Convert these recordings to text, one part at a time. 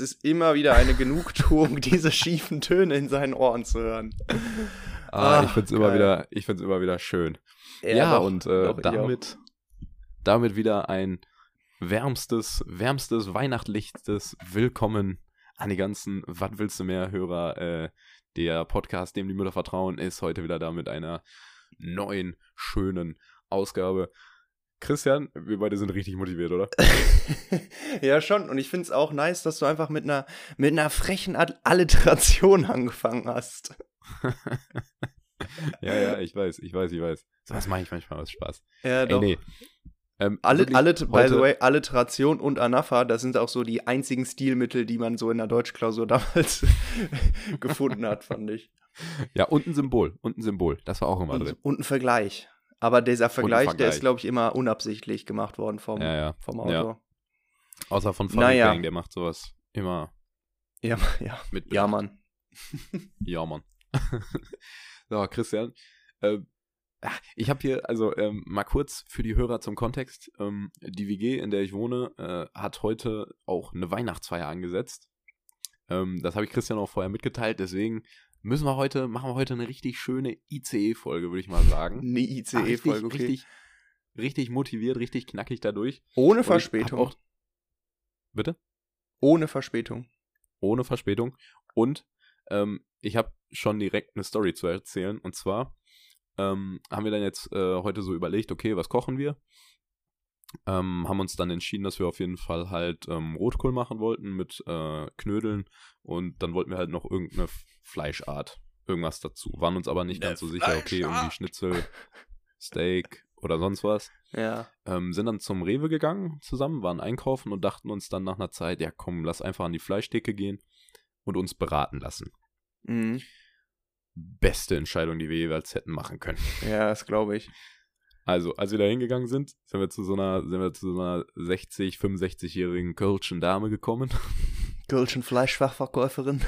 es ist immer wieder eine Genugtuung, diese schiefen Töne in seinen Ohren zu hören. Ah, ich find's immer wieder, ich find's immer wieder schön. Ja, ja doch, und äh, doch, damit, damit wieder ein wärmstes, wärmstes, weihnachtlichstes Willkommen an die ganzen Was willst du mehr Hörer. Äh, der Podcast, dem die Mütter vertrauen, ist heute wieder da mit einer neuen, schönen Ausgabe. Christian, wir beide sind richtig motiviert, oder? ja, schon. Und ich finde es auch nice, dass du einfach mit einer, mit einer frechen Alliteration angefangen hast. ja, ja, ich weiß, ich weiß, ich weiß. So was mache ich manchmal aus Spaß. Ja, doch. Ey, nee. Ähm, alle, alle, by the way, Alliteration und Anafa, das sind auch so die einzigen Stilmittel, die man so in der Deutschklausur damals gefunden hat, fand ich. Ja, und ein Symbol, und ein Symbol, das war auch immer und, drin. Und ein Vergleich. Aber dieser Vergleich, Vergleich. der ist, glaube ich, immer unabsichtlich gemacht worden vom, ja, ja. vom Autor. Ja. Außer von Farid naja. Bang, der macht sowas immer. Ja, ja. Mit ja, Mann. ja, Mann. so, Christian, äh, ich habe hier, also ähm, mal kurz für die Hörer zum Kontext. Ähm, die WG, in der ich wohne, äh, hat heute auch eine Weihnachtsfeier angesetzt. Ähm, das habe ich Christian auch vorher mitgeteilt, deswegen müssen wir heute, machen wir heute eine richtig schöne ICE-Folge, würde ich mal sagen. Eine ICE-Folge, okay. Richtig, richtig motiviert, richtig knackig dadurch. Ohne Verspätung. Auch, bitte? Ohne Verspätung. Ohne Verspätung. Und ähm, ich habe schon direkt eine Story zu erzählen. Und zwar ähm, haben wir dann jetzt äh, heute so überlegt, okay, was kochen wir? Ähm, haben uns dann entschieden, dass wir auf jeden Fall halt ähm, Rotkohl machen wollten mit äh, Knödeln und dann wollten wir halt noch irgendeine Fleischart, irgendwas dazu. Waren uns aber nicht ganz so sicher, okay, irgendwie Schnitzel, Steak oder sonst was. Ja. Ähm, sind dann zum Rewe gegangen zusammen, waren einkaufen und dachten uns dann nach einer Zeit, ja komm, lass einfach an die Fleischtheke gehen und uns beraten lassen. Mhm beste Entscheidung, die wir jeweils hätten machen können. Ja, das glaube ich. Also, als wir da hingegangen sind, sind wir zu so einer, sind wir zu so einer 60, 65-jährigen Kölschen Dame gekommen. Kölschen Fleischfachverkäuferin.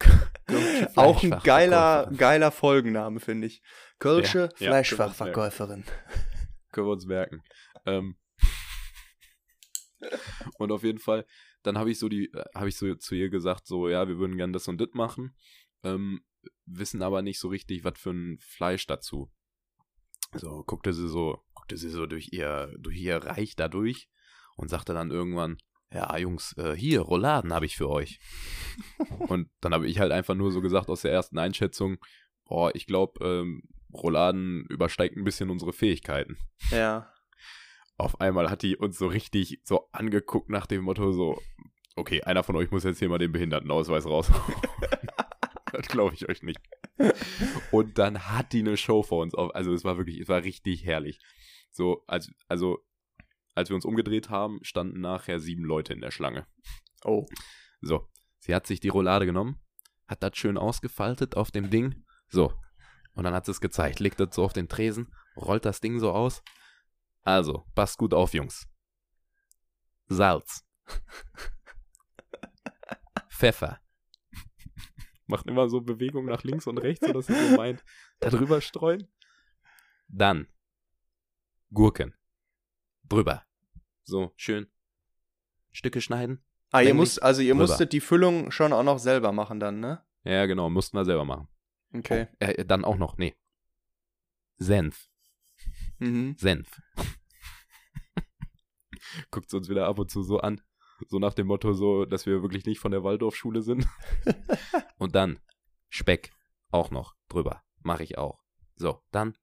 Auch ein geiler, geiler Folgenname, finde ich. Kölsche ja, Fleischfachverkäuferin. Ja, können wir uns merken. Ähm, und auf jeden Fall, dann habe ich so die, habe ich so zu ihr gesagt, so, ja, wir würden gern das und das machen. Ähm, wissen aber nicht so richtig, was für ein Fleisch dazu. So, guckte sie so, guckte sie so durch ihr, durch ihr Reich da durch und sagte dann irgendwann, ja, Jungs, äh, hier, Rouladen habe ich für euch. und dann habe ich halt einfach nur so gesagt aus der ersten Einschätzung, boah, ich glaube, ähm, Rouladen übersteigt ein bisschen unsere Fähigkeiten. Ja. Auf einmal hat die uns so richtig so angeguckt nach dem Motto so, okay, einer von euch muss jetzt hier mal den Behindertenausweis raus. das glaube ich euch nicht. Und dann hat die eine Show vor uns auf. Also es war wirklich, es war richtig herrlich. So, als, also, als wir uns umgedreht haben, standen nachher sieben Leute in der Schlange. Oh. So, sie hat sich die Roulade genommen, hat das schön ausgefaltet auf dem Ding. So. Und dann hat sie es gezeigt, legt das so auf den Tresen, rollt das Ding so aus. Also, passt gut auf, Jungs. Salz. Pfeffer macht immer so Bewegungen nach links und rechts, sodass sie so meint, da drüber streuen. Dann Gurken. Drüber. So, schön. Stücke schneiden. Ah, ihr müsst, also ihr drüber. musstet die Füllung schon auch noch selber machen dann, ne? Ja, genau, mussten wir selber machen. Okay. Oh, äh, dann auch noch, nee. Senf. Mhm. Senf. Guckt uns wieder ab und zu so an. So nach dem Motto, so, dass wir wirklich nicht von der Waldorfschule sind. und dann Speck auch noch drüber. Mache ich auch. So, dann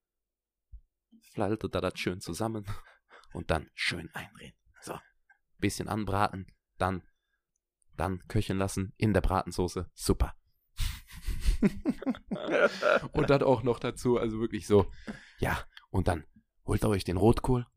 flaltet er das schön zusammen und dann schön eindrehen. So, bisschen anbraten, dann, dann köcheln lassen in der Bratensoße. Super. und dann auch noch dazu, also wirklich so, ja, und dann holt ihr euch den Rotkohl,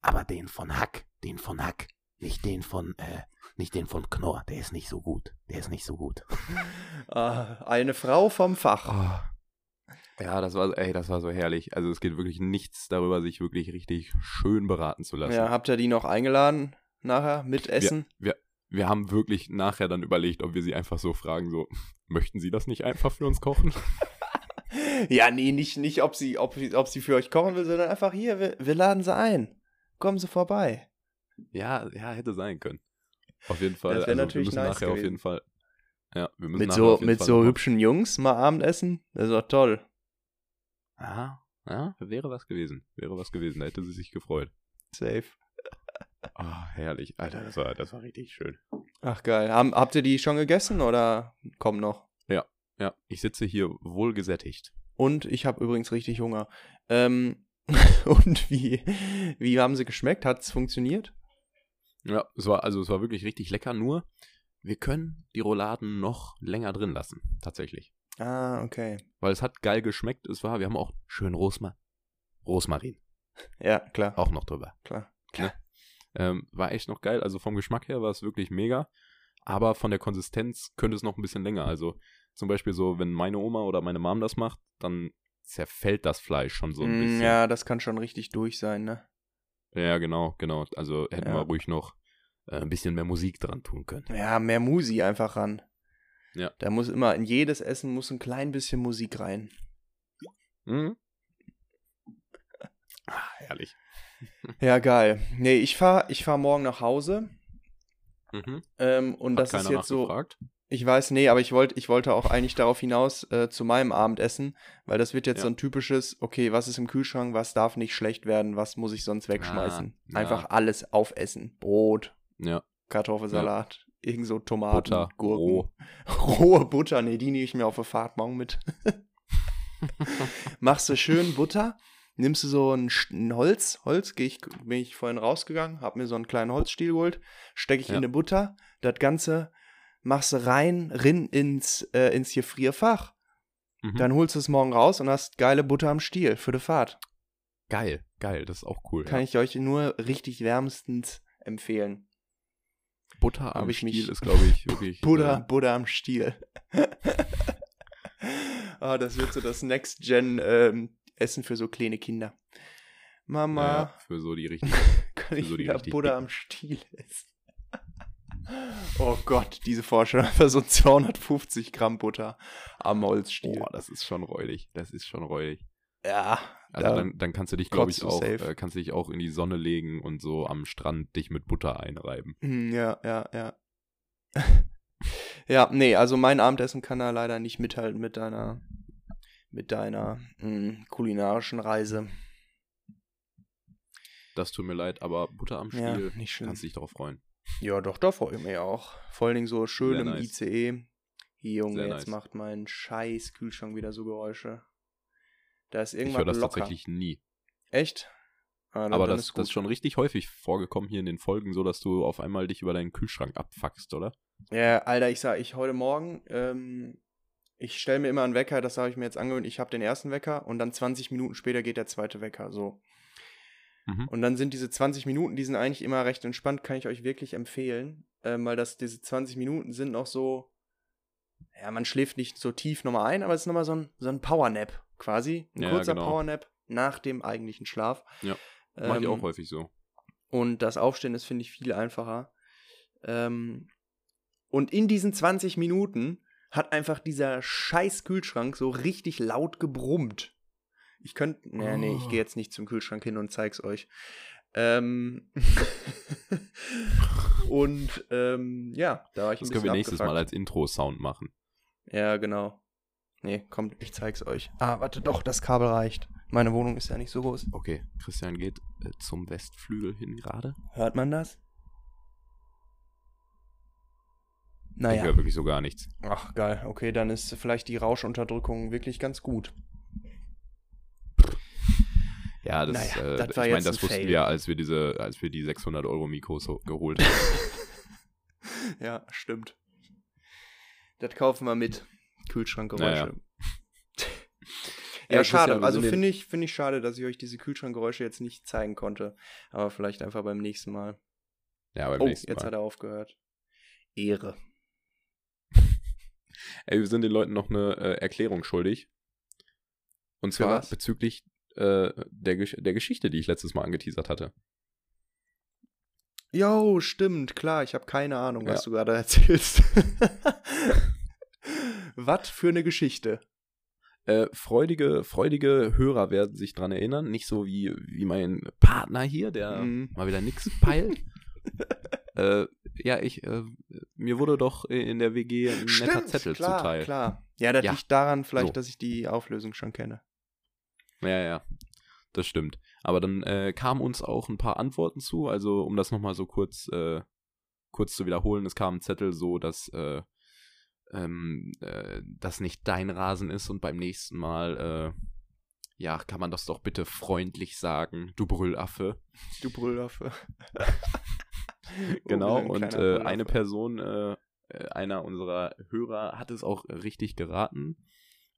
aber den von Hack, den von Hack. Nicht den von, äh, nicht den von Knorr, der ist nicht so gut. Der ist nicht so gut. Ah, eine Frau vom Fach. Oh. Ja, das war, ey, das war so herrlich. Also es geht wirklich nichts darüber, sich wirklich richtig schön beraten zu lassen. Ja, habt ihr die noch eingeladen nachher mit Essen? Wir, wir, wir haben wirklich nachher dann überlegt, ob wir sie einfach so fragen, so, möchten Sie das nicht einfach für uns kochen? ja, nee, nicht, nicht ob, sie, ob, ob sie für euch kochen will, sondern einfach hier, wir, wir laden sie ein. Kommen Sie vorbei. Ja, ja, hätte sein können. Auf jeden Fall. Das wäre also, natürlich wir müssen nice nachher auf jeden Fall. Ja, wir müssen Mit so, mit Fall so hübschen Jungs mal Abendessen? Das ist doch toll. Ja, ja, wäre was gewesen. Wäre was gewesen. Da hätte sie sich gefreut. Safe. Ah, herrlich. Alter, das war, das war richtig schön. Ach geil. Haben, habt ihr die schon gegessen oder kommt noch? Ja, ich sitze hier wohl gesättigt. Und ich habe übrigens richtig Hunger. Ähm, und wie, wie haben sie geschmeckt? Hat es funktioniert? Ja, es war, also es war wirklich richtig lecker, nur wir können die Rouladen noch länger drin lassen, tatsächlich. Ah, okay. Weil es hat geil geschmeckt, es war, wir haben auch schön Rosma Rosmarin Ja, klar, auch noch drüber. klar. Ähm, war echt noch geil, also vom Geschmack her war es wirklich mega, aber von der Konsistenz könnte es noch ein bisschen länger. Also zum Beispiel so, wenn meine Oma oder meine Mom das macht, dann zerfällt das Fleisch schon so ein Mm, bisschen. Ja, das kann schon richtig durch sein, ne? Ja, genau, genau. Also hätten Ja. wir ruhig noch äh, ein bisschen mehr Musik dran tun können. Ja, mehr Musi einfach ran. Ja. Da muss immer, in jedes Essen muss ein klein bisschen Musik rein. Mhm. Ah, herrlich. Ja, geil. Nee, ich fahr, ich fahr morgen nach Hause. Mhm. Ähm, und Hat das ist jetzt so. nachgefragt? Ich weiß, nee, aber ich wollte ich wollte auch eigentlich darauf hinaus äh, zu meinem Abendessen, weil das wird jetzt Ja. so ein typisches, okay, was ist im Kühlschrank, was darf nicht schlecht werden, was muss ich sonst wegschmeißen. Ah, ja. Einfach alles aufessen. Brot, Ja. Kartoffelsalat, irgend so Tomaten, Butter, Gurken. roh. Rohe Butter, nee, die nehme ich mir auf der Fahrt morgen mit. Machst du schön Butter, nimmst du so ein, ein Holz, Holz, ich, bin ich vorhin rausgegangen, hab mir so einen kleinen Holzstiel geholt, stecke ich Ja. in eine Butter, das Ganze machst du rein, rin ins, äh, ins Gefrierfach, Mhm. dann holst du es morgen raus und hast geile Butter am Stiel für die Fahrt. Geil, geil, das ist auch cool. Kann ja. ich euch nur richtig wärmstens empfehlen. Butter am Stiel ist, glaube ich, wirklich. Butter, Äh, Butter am Stiel. ah, das wird so das Next-Gen-Essen für so kleine Kinder. Mama, ja, für so die richtigen. kann ich so die wieder Butter am Stiel essen? Oh Gott, diese Vorstellung. Einfach so 250 Gramm Butter am Holzstiel. Boah, das ist schon räudig. Das ist schon räudig. ja, Also da- dann, dann kannst du dich, glaube ich, auch, äh, kannst du dich auch in die Sonne legen und so am Strand dich mit Butter einreiben. Hm, Ja, ja, ja. ja, nee, also mein Abendessen kann da leider nicht mithalten mit deiner, mit deiner mh, kulinarischen Reise. Das tut mir leid, aber Butter am Ja, Stiel, schlimm. kannst dich darauf freuen. Ja, doch, da freue ich mich auch. Vor allen Dingen so schön Sehr im nice. ICE. Junge, Sehr jetzt nice. macht mein scheiß Kühlschrank wieder so Geräusche. Da ist Ich irgendwas höre das locker. tatsächlich nie. Echt? Ah, Aber das, ist das ist schon richtig häufig vorgekommen hier in den Folgen, so dass du auf einmal dich über deinen Kühlschrank abfuckst, oder? Ja, Alter, ich sag, ich heute Morgen, ähm, ich stelle mir immer einen Wecker, das habe ich mir jetzt angewöhnt, ich habe den ersten Wecker und dann 20 Minuten später geht der zweite Wecker, so. Mhm. Und dann sind diese 20 Minuten, die sind eigentlich immer recht entspannt, kann ich euch wirklich empfehlen, ähm, weil das, diese 20 Minuten sind noch so, ja, man schläft nicht so tief nochmal ein, aber es ist nochmal so ein, so ein Powernap quasi, ein Ja, kurzer genau. Powernap nach dem eigentlichen Schlaf. Ja, Mach ich Ähm, auch häufig so. und das Aufstehen ist, finde ich, viel einfacher. Ähm, und in diesen 20 Minuten hat einfach dieser scheiß Kühlschrank so richtig laut gebrummt. Ich könnte. Nee, nee, ich Oh. gehe jetzt nicht zum Kühlschrank hin und zeig's euch. Ähm, und ähm, ja, da war ich ein Das können wir nächstes abgefuckt. Mal als Intro-Sound machen. Ja, genau. Nee, kommt, ich zeig's euch. Ah, warte, doch, das Kabel reicht. Meine Wohnung ist ja nicht so groß. Okay, Christian geht äh, zum Westflügel hin gerade. Hört man das? Ich Naja. höre wirklich so gar nichts. Ach, geil. Okay, dann ist vielleicht die Rauschunterdrückung wirklich ganz gut. Ja, das, Naja, äh, das ich war meine, jetzt das wussten Fail. wir, als wir diese, als wir die 600 Euro Mikros ho- geholt haben. Ja, stimmt. Das kaufen wir mit. Kühlschrankgeräusche. Naja. Ja, Ja, schade. Also finde ich, finde ich schade, dass ich euch diese Kühlschrankgeräusche jetzt nicht zeigen konnte. Aber vielleicht einfach beim nächsten Mal. Ja, beim Oh, nächsten jetzt Mal. hat er aufgehört. Ehre. Ey, wir sind den Leuten noch eine äh, Erklärung schuldig. Und zwar was? bezüglich äh, der, Gesch der Geschichte, die ich letztes Mal angeteasert hatte. Jo, stimmt, klar. Ich habe keine Ahnung, was Ja. du gerade erzählst. was für eine Geschichte. Äh, freudige, freudige Hörer werden sich dran erinnern, nicht so wie, wie mein Partner hier, der Mhm. mal wieder nix peilt. Äh, ja, ich, äh, mir wurde doch in der WG ein netter Zettel klar, zuteil. klar. Ja, das Ja. liegt daran vielleicht, So. dass ich die Auflösung schon kenne. Ja, ja, das stimmt. Aber dann äh, kamen uns auch ein paar Antworten zu. Also, um das nochmal so kurz, äh, kurz zu wiederholen, es kam ein Zettel so, dass äh, ähm, äh, das nicht dein Rasen ist und beim nächsten Mal, äh, ja, kann man das doch bitte freundlich sagen, du Brüllaffe. Du Brüllaffe. Genau, Oh, ein und kleiner äh, eine Person, einer unserer Hörer hat es auch richtig geraten.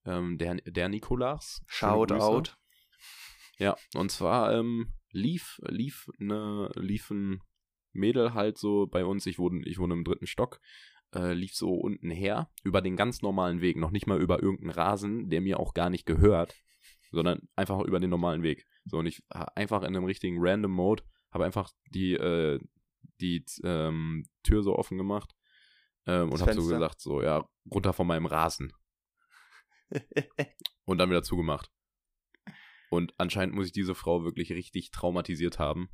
Ähm, der, der Nikolaus. Schöne Shout out. Ja, und zwar ähm, lief, lief, ne, lief ein Mädel halt so bei uns, ich wohne, ich wohne im dritten Stock, äh, lief so unten her, über den ganz normalen Weg, noch nicht mal über irgendeinen Rasen, der mir auch gar nicht gehört, sondern einfach über den normalen Weg. So, und ich einfach in einem richtigen Random Mode, habe einfach die, äh, die ähm, Tür so offen gemacht ähm, und habe so gesagt, so, ja, runter von meinem Rasen. Und dann wieder zugemacht. Und anscheinend muss ich diese Frau wirklich richtig traumatisiert haben,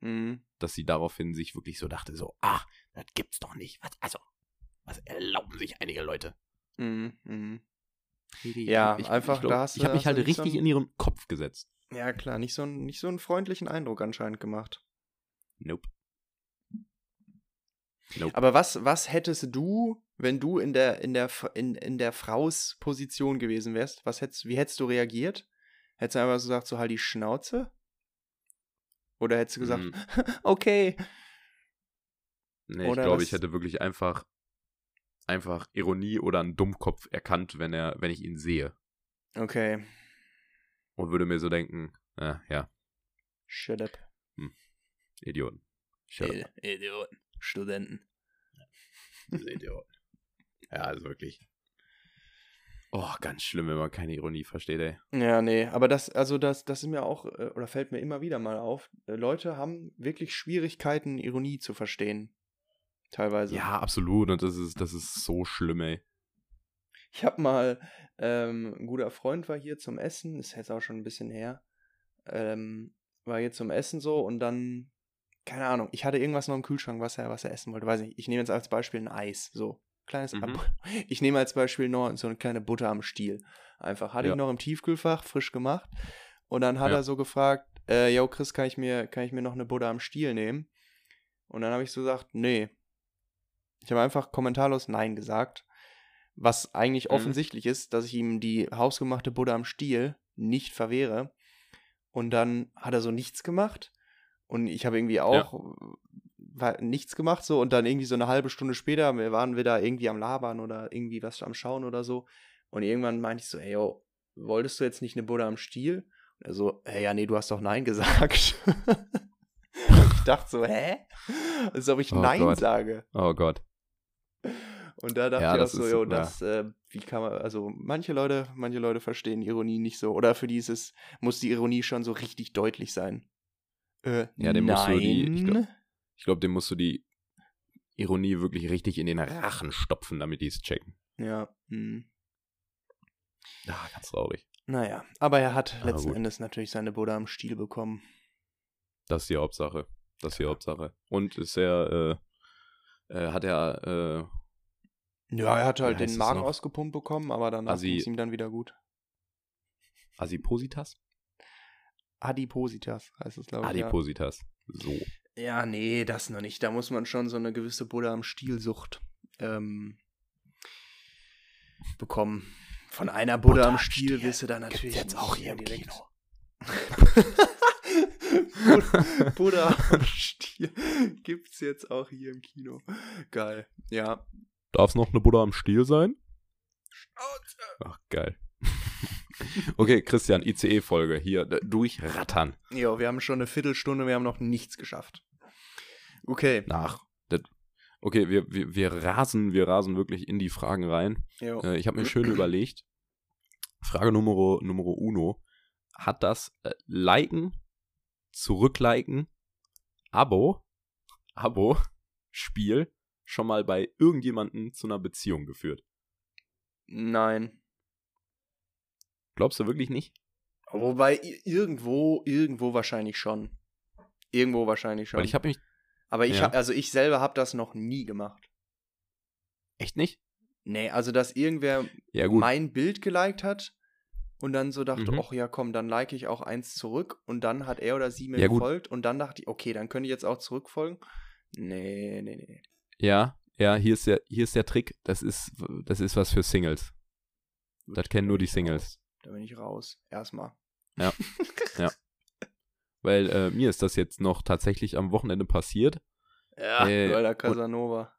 mhm. dass sie daraufhin sich wirklich so dachte, so, ah, das gibt's doch nicht. Was, also, was erlauben sich einige Leute? Mhm. Mhm. Ja, ich, einfach, ich glaub, da hast Ich habe mich halt richtig in ihren Kopf gesetzt. Ja, klar, nicht so, einen, nicht so einen freundlichen Eindruck anscheinend gemacht. Nope. Nope. Aber was, was hättest du, wenn du in der, in der, in, in der Fraus Position gewesen wärst? Was hättest, wie hättest du reagiert? Hättest du einfach so gesagt, so halt die Schnauze? Oder hättest du gesagt, Mm, okay. nee, ich oder glaube, was- ich hätte wirklich einfach, einfach Ironie oder einen Dummkopf erkannt, wenn er, wenn ich ihn sehe. Okay. Und würde mir so denken, äh, ja, Shut up. Idioten. Shut up. Id- Idioten. Studenten. Idioten. Ja, also wirklich. Oh, ganz schlimm, wenn man keine Ironie versteht, ey. Ja, nee, aber das, also das, das ist mir auch, äh, oder fällt mir immer wieder mal auf, äh, Leute haben wirklich Schwierigkeiten, Ironie zu verstehen. Teilweise. Ja, absolut. Und das ist, das ist so schlimm, ey. Ich habe mal, ähm, ein guter Freund war hier zum Essen, ist jetzt auch schon ein bisschen her, ähm, war hier zum Essen so und dann, keine Ahnung, ich hatte irgendwas noch im Kühlschrank, was er, was er essen wollte, weiß nicht. Ich nehme jetzt als Beispiel ein Eis, so. Kleines, Mhm. ich nehme als Beispiel noch so eine kleine Butter am Stiel. Einfach, hatte Ja. ich noch im Tiefkühlfach, frisch gemacht. Und dann hat Ja. er so gefragt, äh, yo Chris, kann ich mir, kann ich mir noch eine Butter am Stiel nehmen? Und dann habe ich so gesagt, nee. Ich habe einfach kommentarlos Nein gesagt. Was eigentlich Mhm. offensichtlich ist, dass ich ihm die hausgemachte Butter am Stiel nicht verwehre. Und dann hat er so nichts gemacht. Und ich habe irgendwie auch war nichts gemacht so. Und dann irgendwie so eine halbe Stunde später wir waren wir da irgendwie am Labern oder irgendwie was am Schauen oder so. Und irgendwann meinte ich so, ey, yo, wolltest du jetzt nicht eine Butter am Stiel? Und er so, hey, ja, nee, du hast doch Nein gesagt. ich dachte so, hä? Als ob ich Oh Nein Gott. sage. Oh Gott. Und da dachte Ja, ich auch so, ist- jo, ja. das, äh, wie kann man, also manche Leute, manche Leute verstehen Ironie nicht so. Oder für die ist es, muss die Ironie schon so richtig deutlich sein. Äh, Ja, dem nein. musst du die- ich glaub- Ich glaube, dem musst du die Ironie wirklich richtig in den Rachen stopfen, damit die es checken. Ja, hm. Ah, ganz traurig. Naja, aber er hat letzten gut. Endes natürlich seine Butter am Stiel bekommen. Das ist die Hauptsache. Das ist die Hauptsache. Und ist er, äh, äh, hat er, äh, Ja, er hat halt den Magen ausgepumpt bekommen, aber danach ging es ihm dann wieder gut. Adipositas? Adipositas heißt es, glaube ich. Adipositas. So. Ja. nee, das noch nicht. Da muss man schon so eine gewisse Butter am Stielsucht ähm, bekommen. Von einer Butter, Butter am Stiel Stiel wirst du dann gibt's natürlich jetzt auch hier im direkt- Kino. Butter am Stiel gibt's jetzt auch hier im Kino. Geil. Ja. Darf es noch eine Buddha am Stiel sein? Ach, geil. okay, Christian, ICE-Folge. Hier, durchrattern. Jo, wir haben schon eine Viertelstunde, wir haben noch nichts geschafft. Okay. Nach. Das- Okay, wir, wir, wir rasen, wir rasen wirklich in die Fragen rein. Äh, ich habe mir schön überlegt. Frage Numero, Numero uno. Hat das äh, Liken, Zurückliken, Abo, Abo, Spiel schon mal bei irgendjemandem zu einer Beziehung geführt? Nein. Glaubst du wirklich nicht? Wobei irgendwo, irgendwo wahrscheinlich schon. Irgendwo wahrscheinlich schon. Weil ich habe mich, Aber ich Ja. hab, also ich selber habe das noch nie gemacht. Echt nicht? Nee, also dass irgendwer Ja, gut. mein Bild geliked hat und dann so dachte, Mhm. ach ja, komm, dann like ich auch eins zurück und dann hat er oder sie mir Ja, gut. gefolgt und dann dachte ich, okay, dann könnte ich jetzt auch zurückfolgen. Nee, nee, nee. Ja, ja, hier ist der, hier ist der Trick. Das ist, das ist was für Singles. Das kennen nur die Singles. raus. Da bin ich raus. Erstmal. Weil äh, mir ist das jetzt noch tatsächlich am Wochenende passiert. Ja, Äh, bei der Casanova.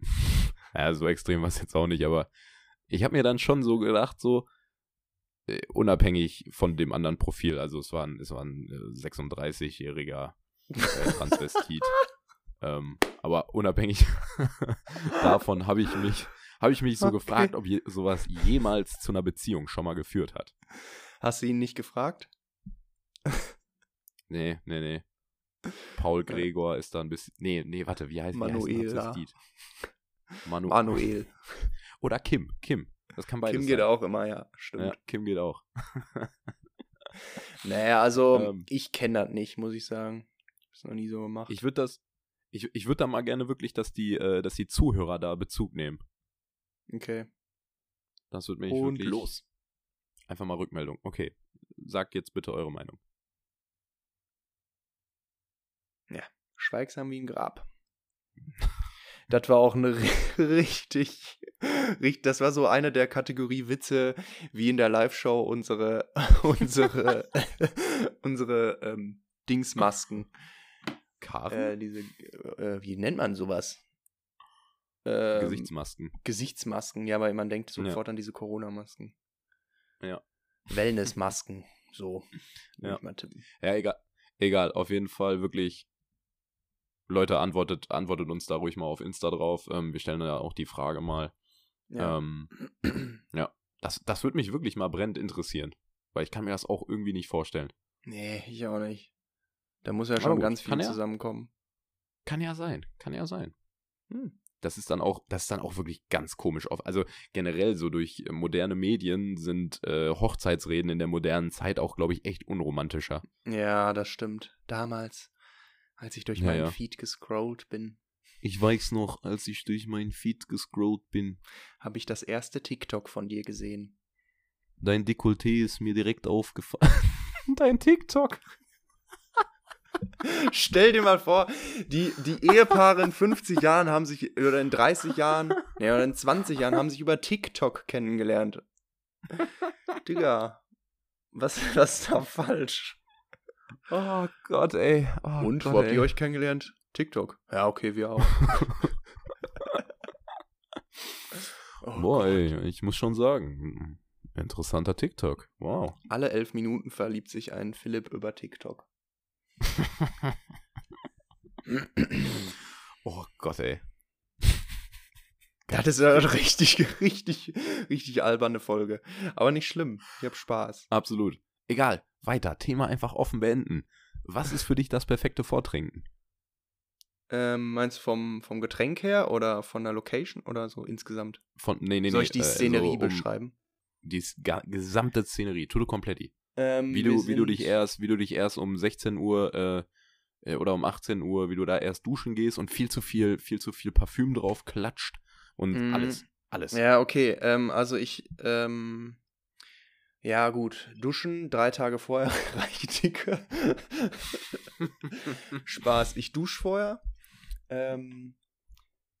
Ja, so extrem war es jetzt auch nicht, aber ich habe mir dann schon so gedacht, so äh, unabhängig von dem anderen Profil, also es war ein, es war ein äh, 36-jähriger äh, Transvestit. ähm, aber unabhängig davon habe ich mich habe ich mich so Okay. gefragt, ob je, sowas jemals zu einer Beziehung schon mal geführt hat. Hast du ihn nicht gefragt? Nee, nee, nee. Paul Gregor ist da ein bisschen. Nee, nee, warte, wie heißt, wie heißt? Manu Manuel. Oder Kim. Kim. Das kann beides Kim geht sein. auch immer, ja, stimmt. Ja, Kim geht auch. Naja, also Ähm. ich kenne das nicht, muss ich sagen. Ich habe es noch nie so gemacht. Ich würde das, ich, ich würde da mal gerne wirklich, dass die, äh, dass die Zuhörer da Bezug nehmen. okay. Das würde mich Und wirklich los. einfach mal Rückmeldung. Okay, sagt jetzt bitte eure Meinung. Schweigsam wie ein Grab. Das war auch eine ri- richtig, richtig, das war so eine der Kategorie Witze, wie in der Live-Show unsere, unsere, unsere ähm, Dingsmasken. Karen? Äh, diese, äh, wie nennt man sowas? Ähm, Gesichtsmasken. Gesichtsmasken, ja, aber man denkt Ja. sofort an diese Corona-Masken. Ja. Wellness-Masken, so. Ja. Ja, egal. Egal, auf jeden Fall wirklich. Leute, antwortet, antwortet uns da ruhig mal auf Insta drauf. Ähm, wir stellen ja auch die Frage mal. Ja. Ähm, ja, das, das würde mich wirklich mal brennend interessieren. Weil ich kann mir das auch irgendwie nicht vorstellen. nee, ich auch nicht. Da muss ja schon gut, ganz viel kann ja. zusammenkommen. Kann ja sein, kann ja sein. Hm. Das ist dann auch, das ist dann auch wirklich ganz komisch auf. Also generell so durch äh, moderne Medien sind äh, Hochzeitsreden in der modernen Zeit auch, glaube ich, echt unromantischer. Ja, das stimmt. Damals, als ich durch Ja, meinen ja. Feed gescrollt bin, Ich weiß noch, als ich durch meinen Feed gescrollt bin, habe ich das erste TikTok von dir gesehen. dein Dekolleté ist mir direkt aufgefallen. dein TikTok. Stell dir mal vor, die, die Ehepaare in 50 Jahren haben sich, oder in 30 Jahren, nee, oder in 20 Jahren haben sich über TikTok kennengelernt. Digga, was, was ist da falsch? Oh Gott, ey. Oh Und, Gott, wo habt ey. ihr euch kennengelernt? TikTok. Ja, okay, wir auch. Oh Boah, ey, ich muss schon sagen, interessanter TikTok. Wow. Alle elf Minuten verliebt sich ein Philipp über TikTok. oh Gott, ey. Das ist ja eine richtig, richtig, richtig alberne Folge. Aber nicht schlimm. Ich hab Spaß. Absolut. Egal, weiter. Thema einfach offen beenden. Was ist für dich das perfekte Vortrinken? Ähm, meinst du vom, vom Getränk her oder von der Location oder so insgesamt? Von, nee, nee, Soll ich die äh, Szenerie so um beschreiben? Die gesamte Szenerie, tutto completi. Ähm, Wie du, wie du dich erst, wie du dich erst um 16 Uhr äh, äh, oder um 18 Uhr, wie du da erst duschen gehst und viel zu viel, viel zu viel Parfüm drauf klatscht und Mhm. alles, alles. Ja, okay. Ähm, also ich, ähm, ja gut, duschen drei Tage vorher reicht dicke. Spaß. Ich dusche vorher. Ähm,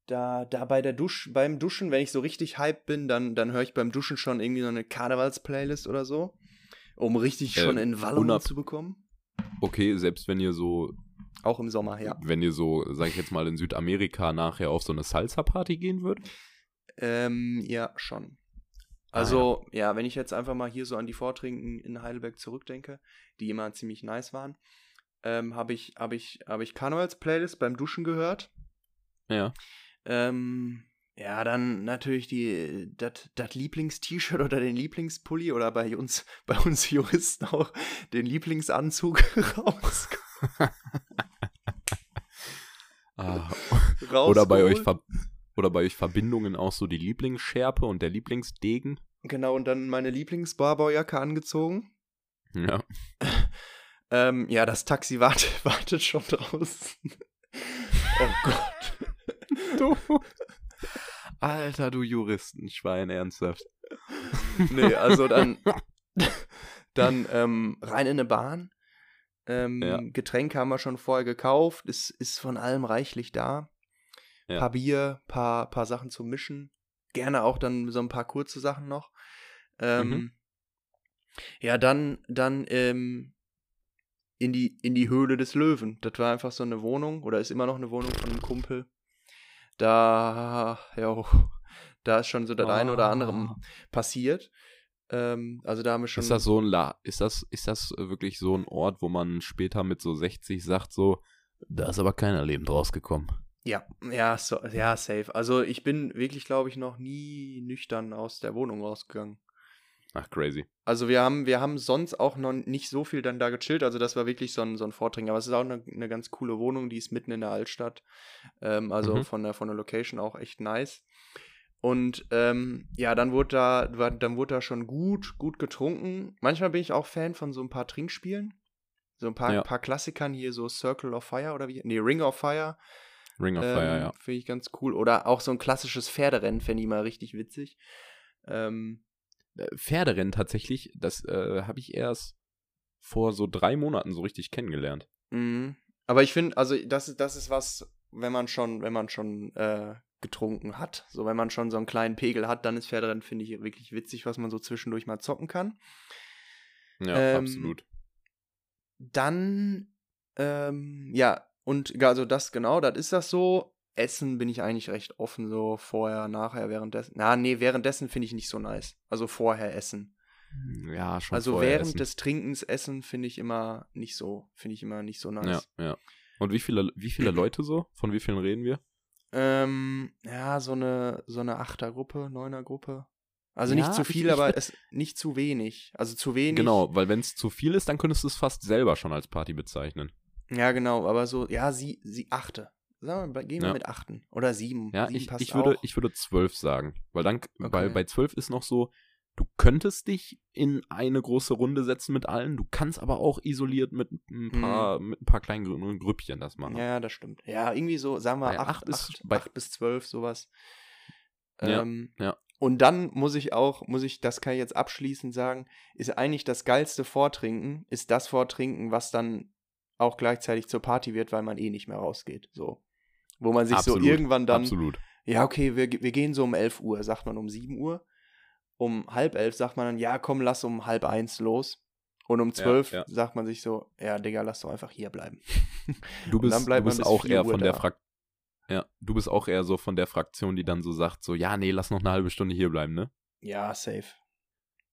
da, da bei der Dusch, beim Duschen, wenn ich so richtig hype bin, dann, dann höre ich beim Duschen schon irgendwie so eine Karnevals-Playlist oder so, um richtig Äh, schon in Wallung zu bekommen. Okay, selbst wenn ihr so, Auch im Sommer, ja. wenn ihr so, sag ich jetzt mal, in Südamerika nachher auf so eine Salsa-Party gehen würdet? Ähm, ja, schon. Also, ja. wenn ich jetzt einfach mal hier so an die Vortrinken in Heidelberg zurückdenke, die immer ziemlich nice waren, ähm, habe ich, hab ich, hab ich Karnevals-Playlist beim Duschen gehört. Ja. Ähm, ja, dann natürlich die das Lieblings-T-Shirt oder den Lieblingspulli oder bei uns, bei uns Juristen auch den Lieblingsanzug raus, Ah, raus oder bei euch Ver oder bei euch Verbindungen auch so die Lieblingsschärpe und der Lieblingsdegen? Genau, und dann meine Lieblings-Barbaujacke angezogen. Ja. Ähm, ja, das Taxi wartet, wartet schon draußen. Oh Gott. Du. Alter, du Juristenschwein, ernsthaft. Nee, also dann, dann ähm, rein in eine Bahn. Ähm, Ja. Getränke haben wir schon vorher gekauft. Es ist von allem reichlich da. Ja. Paar Bier, paar, paar Sachen zum Mischen. Gerne auch dann so ein paar kurze Sachen noch. Ähm, Mhm. Ja, dann, dann ähm, in, die, in die Höhle des Löwen. Das war einfach so eine Wohnung oder ist immer noch eine Wohnung von einem Kumpel. Da, ja, da ist schon so das eine oder andere Ah. passiert. Ähm, also da haben wir schon. Ist das so ein La ist das, ist das wirklich so ein Ort, wo man später mit so 60 sagt, so, da ist aber keiner lebend rausgekommen? Ja, ja, so, ja, safe. Also ich bin wirklich, glaube ich, noch nie nüchtern aus der Wohnung rausgegangen. Ach, crazy. Also wir haben, wir haben sonst auch noch nicht so viel dann da gechillt. Also das war wirklich so ein, so ein Vordringen. Aber es ist auch eine, eine ganz coole Wohnung, die ist mitten in der Altstadt. Ähm, also Mhm. von der, von der Location auch echt nice. Und ähm, ja, dann wurde da, dann wurde da schon gut, gut getrunken. Manchmal bin ich auch Fan von so ein paar Trinkspielen. So ein paar, Ja. paar Klassikern hier, so Circle of Fire oder wie? Nee, Ring of Fire. Ring of Ähm, Fire, ja. Finde ich ganz cool. Oder auch so ein klassisches Pferderennen fände ich mal richtig witzig. Ähm, Äh, Pferderennen tatsächlich, das äh, habe ich erst vor so drei Monaten so richtig kennengelernt. mhm. Aber ich finde, also das, ist- das ist was, wenn man schon, wenn man schon äh, getrunken hat, so wenn man schon so einen kleinen Pegel hat, dann ist Pferderennen, finde ich, wirklich witzig, was man so zwischendurch mal zocken kann. Ja, Ähm, absolut. Dann, ähm, ja, und also das genau, das ist das so. Essen bin ich eigentlich recht offen, so vorher, nachher, währenddessen. Na, nee, währenddessen finde ich nicht so nice. Also vorher essen. Ja, schon Also während essen. des Trinkens essen finde ich immer nicht so, finde ich immer nicht so nice. Ja, ja. Und wie viele, wie viele Leute so? Von wie vielen reden wir? Ähm, ja, so eine, so eine Achtergruppe, Neunergruppe. Also Ja, nicht zu viel, ich aber es nicht zu wenig. Also zu wenig. Genau, weil wenn es zu viel ist, dann könntest du es fast selber schon als Party bezeichnen. Ja, genau, aber so, ja, sie, sie achte. Sagen wir, gehen wir Ja. mit achten. Oder sieben. Ja, sieben ich, ich, würde, auch. ich würde zwölf sagen. Weil dann, weil Okay. bei zwölf ist noch so, du könntest dich in eine große Runde setzen mit allen, du kannst aber auch isoliert mit ein paar, mit ein paar kleinen Grü- Grüppchen das machen. Mhm. Ja, das stimmt. Ja, irgendwie so, sagen wir, Bei acht, acht bis, ist- acht, bei- bis zwölf, sowas. Ja, Ähm, ja. Und dann muss ich auch, muss ich, das kann ich jetzt abschließend sagen, ist eigentlich das geilste Vortrinken, ist das Vortrinken, was dann auch gleichzeitig zur Party wird, weil man eh nicht mehr rausgeht. So. Wo man sich Absolut, so irgendwann dann, Absolut. ja, okay, wir, wir gehen so um 11 Uhr, sagt man um 7 Uhr. Um halb elf sagt man dann, ja, komm, lass um halb eins los. Und um Ja, zwölf ja. sagt man sich so, ja, Digga, lass doch einfach hier bleiben. Du bist, du bist bis auch 4 eher Uhr von der da. Fraktion. Ja, du bist auch eher so von der Fraktion, die dann so sagt, so, ja, nee, lass noch eine halbe Stunde hier bleiben, ne? Ja, safe.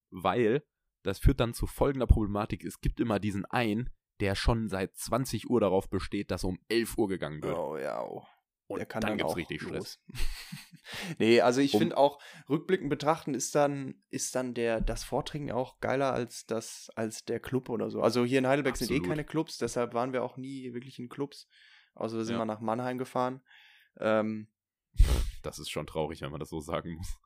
Weil das führt dann zu folgender Problematik. Es gibt immer diesen einen, der schon seit 20 Uhr darauf besteht, dass um 11 Uhr gegangen wird. Oh ja, oh. Und Der kann dann dann, gibt's richtig Stress. los. nee, also ich Um- finde auch, rückblickend betrachten ist dann, ist dann der, das Vortrinken auch geiler als das, als der Club oder so. Also hier in Heidelberg sind eh Absolut. keine Clubs, deshalb waren wir auch nie wirklich in Clubs. Also wir sind Ja. mal nach Mannheim gefahren. Ähm, Das ist schon traurig, wenn man das so sagen muss.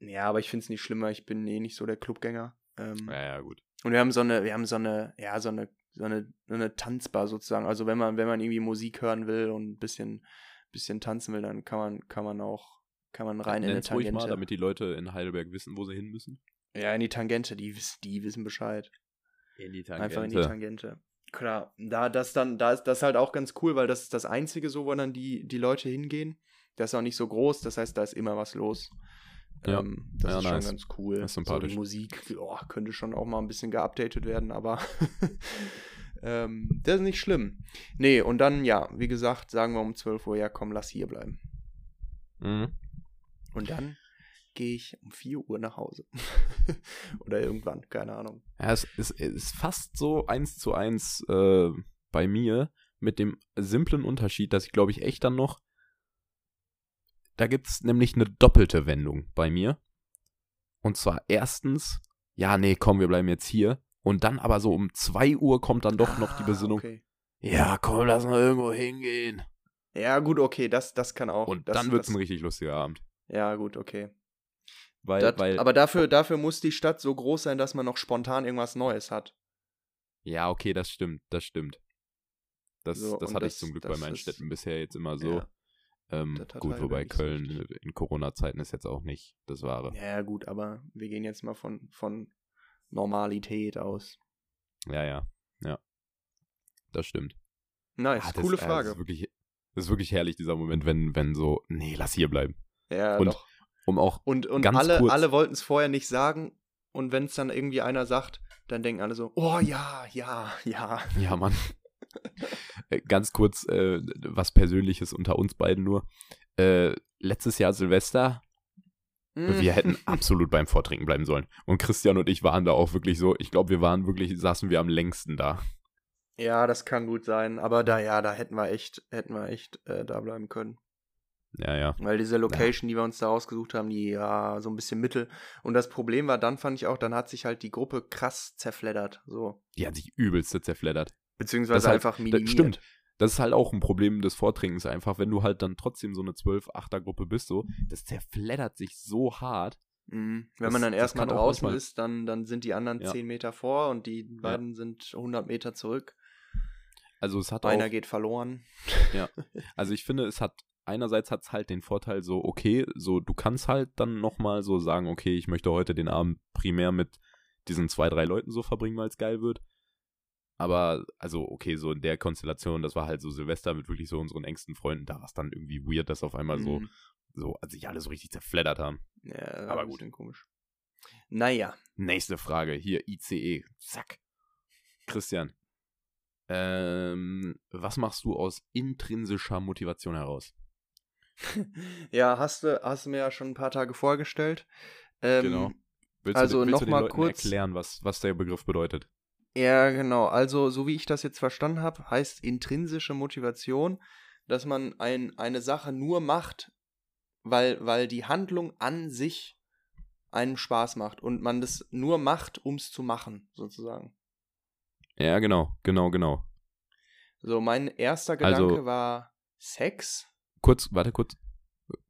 ja, aber ich finde es nicht schlimmer, ich bin eh nicht so der Clubgänger. Ähm, Ja, ja, gut. Und wir haben so eine, wir haben so eine, ja, so eine, so eine, eine Tanzbar sozusagen. Also wenn man, wenn man irgendwie Musik hören will und ein bisschen, bisschen tanzen will, dann kann man, kann man auch, kann man rein in eine Nenn's ruhig Tangente. mal, damit die Leute in Heidelberg wissen, wo sie hin müssen. ja, in die Tangente, die, die wissen Bescheid. In die Einfach in die Tangente. Klar, da das dann, da ist das halt auch ganz cool, weil das ist das Einzige so, wo dann die, die Leute hingehen. Das ist auch nicht so groß, das heißt, da ist immer was los. Ja. Ähm, das Ja, ist nice. schon ganz cool. Das ist so sympathisch. die Musik oh, könnte schon auch mal ein bisschen geupdatet werden, aber ähm, das ist nicht schlimm. Nee, und dann, ja, wie gesagt, sagen wir um 12 Uhr, ja komm, lass hier bleiben. Mhm. Und dann gehe ich um 4 Uhr nach Hause. Oder irgendwann, keine Ahnung. Ja, es ist, es ist fast so eins zu eins äh, bei mir mit dem simplen Unterschied, dass ich glaube ich echt dann noch. Da gibt es nämlich eine doppelte Wendung bei mir. Und zwar erstens, ja, nee, komm, wir bleiben jetzt hier. Und dann aber so um 2 Uhr kommt dann doch noch die Ah, Besinnung. Okay. Ja, komm, lass mal irgendwo hingehen. Ja, gut, okay, das, das kann auch. Und das, dann wird es ein richtig lustiger Abend. Ja, gut, okay. Weil, Das, weil, aber dafür, dafür muss die Stadt so groß sein, dass man noch spontan irgendwas Neues hat. ja, okay, das stimmt, das stimmt. Das, So, das hatte ich das- zum Glück bei meinen ist- Städten bisher jetzt immer so. Ja. Ähm, gut, wobei Köln in Corona-Zeiten ist jetzt auch nicht das Wahre. Ja, gut, aber wir gehen jetzt mal von, von Normalität aus. Ja, ja, ja. Das stimmt. Nice, Ah, das, coole äh, Das Frage. ist, wirklich, das ist wirklich herrlich, dieser Moment, wenn, wenn so, nee, lass hier bleiben. ja, und doch. Um auch, Und, und alle, kurz- alle wollten es vorher nicht sagen. Und wenn es dann irgendwie einer sagt, dann denken alle so, oh ja, ja, ja. ja, Mann. Äh, Ganz kurz, äh, was Persönliches unter uns beiden nur. Äh, letztes Jahr Silvester, Mm. wir hätten absolut beim Vortrinken bleiben sollen. Und Christian und ich waren da auch wirklich so, ich glaube, wir waren wirklich, saßen wir am längsten da. Ja, das kann gut sein. Aber da, ja, da hätten wir echt, hätten wir echt äh, da bleiben können. Ja, ja. Weil diese Location, die wir uns da ausgesucht haben, die ja so ein bisschen mittel. Und das Problem war, dann fand ich auch, dann hat sich halt die Gruppe krass zerfleddert. So. Die hat sich übelst zerfleddert. Beziehungsweise Das halt- einfach minimiert. stimmt. Das ist halt auch ein Problem des Vortrinkens einfach, wenn du halt dann trotzdem so eine 12-8er-Gruppe bist, so, das zerfleddert sich so hart. Mhm. Wenn Das- man dann das erstmal draußen ist, dann, dann sind die anderen Ja. 10 Meter vor und die beiden sind 100 Meter zurück. Also es hat Einer auch, geht verloren. also ich finde, es hat, einerseits hat es halt den Vorteil so, okay, so, du kannst halt dann nochmal so sagen, okay, ich möchte heute den Abend primär mit diesen zwei, drei Leuten so verbringen, weil es geil wird. Aber, also, okay, so in der Konstellation, das war halt so Silvester mit wirklich so unseren engsten Freunden, da war es dann irgendwie weird, dass auf einmal so, Mhm. so, also sich alle so richtig zerfleddert haben. Ja, Aber gut. Komisch. Naja. Nächste Frage, hier ICE, zack. Christian, ähm, was machst du aus intrinsischer Motivation heraus? ja, hast du, hast du mir ja schon ein paar Tage vorgestellt. Ähm, Genau. Willst also du, willst noch du den mal Leuten kurz- erklären, was, was der Begriff bedeutet? Ja, genau. Also, so wie ich das jetzt verstanden habe, heißt intrinsische Motivation, dass man ein, eine Sache nur macht, weil, weil die Handlung an sich einen Spaß macht und man das nur macht, um es zu machen, sozusagen. Ja, genau, genau, genau. So, mein erster Also- Gedanke war Sex. Kurz, warte, kurz,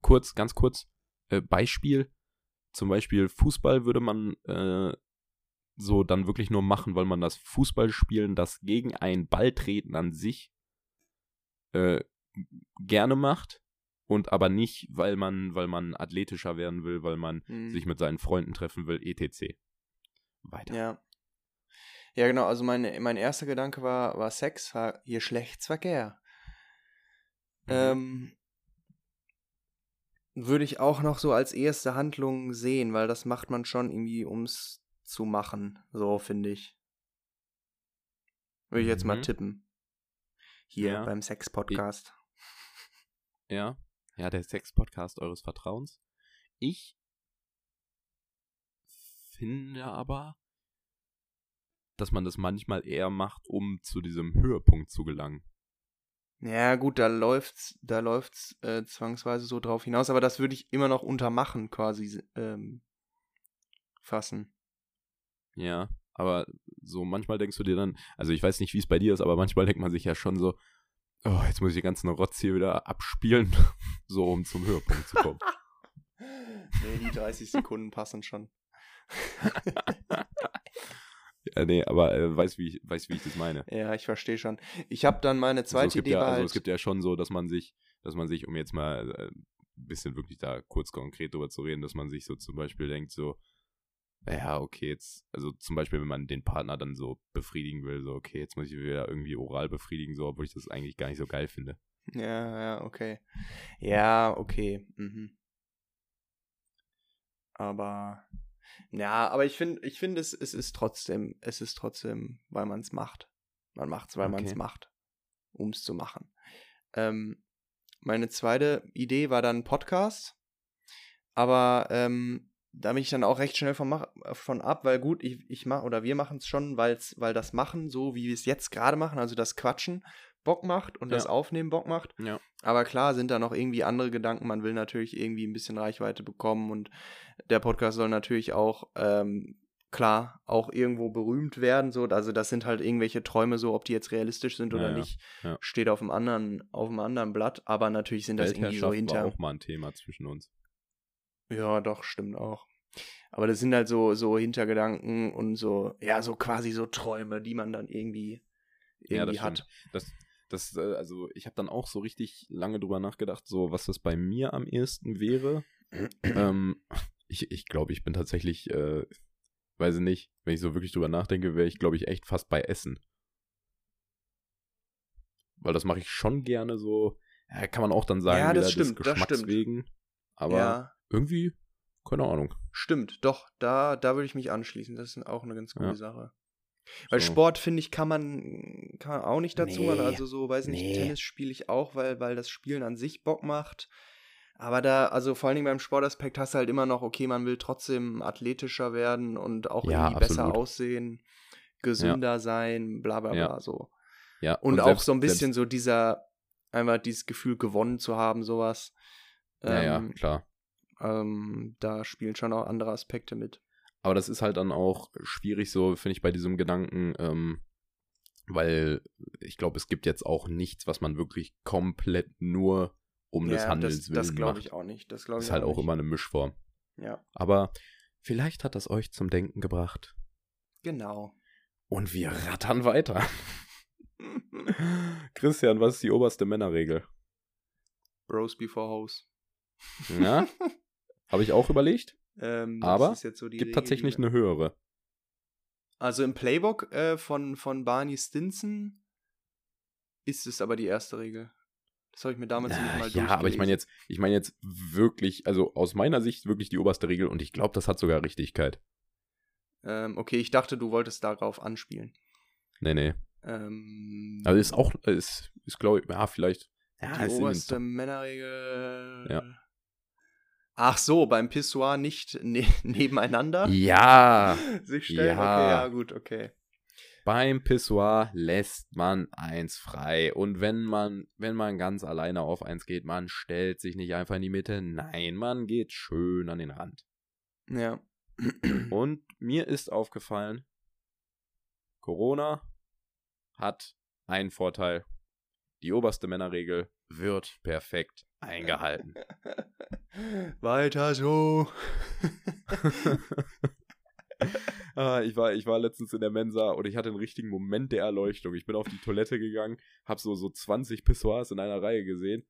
kurz, ganz kurz. Äh, Beispiel, zum Beispiel Fußball würde man äh, so dann wirklich nur machen, weil man das Fußballspielen, das gegen einen Ball treten an sich äh, gerne macht und aber nicht, weil man, weil man athletischer werden will, weil man Hm. sich mit seinen Freunden treffen will, etc. Weiter. Ja. Ja, genau, also mein, mein erster Gedanke war, war Sex, war hier Geschlechtsverkehr. Mhm. Ähm, würde ich auch noch so als erste Handlung sehen, weil das macht man schon irgendwie, ums zu machen, so finde ich. Würde ich jetzt mal Mhm. tippen. Hier Ja. beim Sex-Podcast. Ja, ja, der Sex-Podcast eures Vertrauens. Ich finde aber, dass man das manchmal eher macht, um zu diesem Höhepunkt zu gelangen. Ja, gut, da läuft's, da läuft's äh, zwangsweise so drauf hinaus, aber das würde ich immer noch unter machen quasi ähm, fassen. Ja, aber so manchmal denkst du dir dann, also ich weiß nicht, wie es bei dir ist, aber manchmal denkt man sich ja schon so, oh, jetzt muss ich den ganzen Rotz hier wieder abspielen, so um zum Höhepunkt zu kommen. Nee, die 30 Sekunden passen schon. ja, nee, aber äh, weißt, wie ich, wie ich das meine. Ja, ich verstehe schon. Ich habe dann meine Also zweite es gibt Idee ja, also halt, es gibt ja schon so, dass man sich, dass man sich, um jetzt mal äh, ein bisschen wirklich da kurz konkret drüber zu reden, dass man sich so zum Beispiel denkt, so, ja, okay, jetzt, also zum Beispiel, wenn man den Partner dann so befriedigen will, so, okay, jetzt muss ich wieder irgendwie oral befriedigen, so, obwohl ich das eigentlich gar nicht so geil finde. Ja, ja, okay. Ja, okay. Mhm. Aber ja, aber ich finde, ich finde, es, es ist trotzdem, es ist trotzdem, weil man es macht. Man macht es, weil man es Okay. macht, um es zu machen. Ähm, meine zweite Idee war dann Podcast, aber ähm, da bin ich dann auch recht schnell von, mach- von ab, weil gut, ich, ich mache oder wir machen es schon, weil's, weil das Machen, so wie wir es jetzt gerade machen, also das Quatschen, Bock macht und das Ja. Aufnehmen Bock macht. Ja. Aber klar sind da noch irgendwie andere Gedanken. Man will natürlich irgendwie ein bisschen Reichweite bekommen und der Podcast soll natürlich auch, ähm, klar, auch irgendwo berühmt werden. So. Also das sind halt irgendwelche Träume, so ob die jetzt realistisch sind oder Ja, nicht, steht auf dem anderen, auf dem anderen Blatt. Aber natürlich sind das irgendwie so Weltherrschaft war hinter. auch mal ein Thema zwischen uns. Ja, doch, stimmt auch. Aber das sind halt so, so Hintergedanken und so, ja, so quasi so Träume, die man dann irgendwie, irgendwie Ja, das hat. Das, Das, äh, also ich habe dann auch so richtig lange drüber nachgedacht, so was das bei mir am ehesten wäre. ähm, ich ich glaube, ich bin tatsächlich, äh, weiß ich nicht, wenn ich so wirklich drüber nachdenke, wäre ich, glaube ich, echt fast bei Essen. Weil das mache ich schon gerne so. Ja, kann man auch dann sagen, Ja, das wieder stimmt, das Geschmacks stimmt. wegen. Aber ja, irgendwie, keine Ahnung. stimmt. Doch, da, da würde ich mich anschließen. Das ist auch eine ganz gute Ja. Sache. Weil So. Sport, finde ich, kann man, kann man auch nicht dazu machen. Nee. Also so, weiß nicht, Nee. Tennis spiele ich auch, weil, weil das Spielen an sich Bock macht. Aber da, also vor allen Dingen beim Sportaspekt hast du halt immer noch, okay, man will trotzdem athletischer werden und auch Ja, irgendwie besser absolut. aussehen, gesünder sein, bla bla Ja. bla so. Ja, Und, auch selbst- so ein bisschen so dieser, einfach dieses Gefühl gewonnen zu haben, sowas. Ja, ja, Ähm, klar. Ähm, da spielen schon auch andere Aspekte mit. Aber das ist halt dann auch schwierig so, finde ich, bei diesem Gedanken, ähm, weil ich glaube, es gibt jetzt auch nichts, was man wirklich komplett nur um des Handelns das, willen das glaube ich auch nicht. Das glaube ich ist halt auch nicht. immer eine Mischform. Ja, Aber vielleicht hat das euch zum Denken gebracht. genau. Und wir rattern weiter. Christian, was ist die oberste Männerregel? Bros before Hoes. Ja, habe ich auch überlegt. Ähm, Aber so Gibt Regel, tatsächlich eine höhere. Also im Playbook äh, von, von Barney Stinson ist es aber die erste Regel. Das habe ich mir damals nicht mal ja, aber ich meine jetzt, ich meine jetzt wirklich, also aus meiner Sicht wirklich die oberste Regel und ich glaube, das hat sogar Richtigkeit. Ähm, okay, ich dachte, du wolltest darauf anspielen. Nee, nee. Ähm, Also ist auch, ist, ist glaube ich, ja, vielleicht. Ja, die oberste Männerregel. Ja. Ach so, beim Pissoir nicht ne nebeneinander Ja, sich stellen. Ja. Okay, ja, gut, okay. beim Pissoir lässt man eins frei. Und wenn man, wenn man ganz alleine auf eins geht, man stellt sich nicht einfach in die Mitte. Nein, man geht schön an den Rand. Ja. Und mir ist aufgefallen, Corona hat einen Vorteil. Die oberste Männerregel wird perfekt eingehalten. Weiter so. ah, ich, war, ich war letztens in der Mensa und ich hatte einen richtigen Moment der Erleuchtung. Ich bin auf die Toilette gegangen, habe so, so 20 Pissoirs in einer Reihe gesehen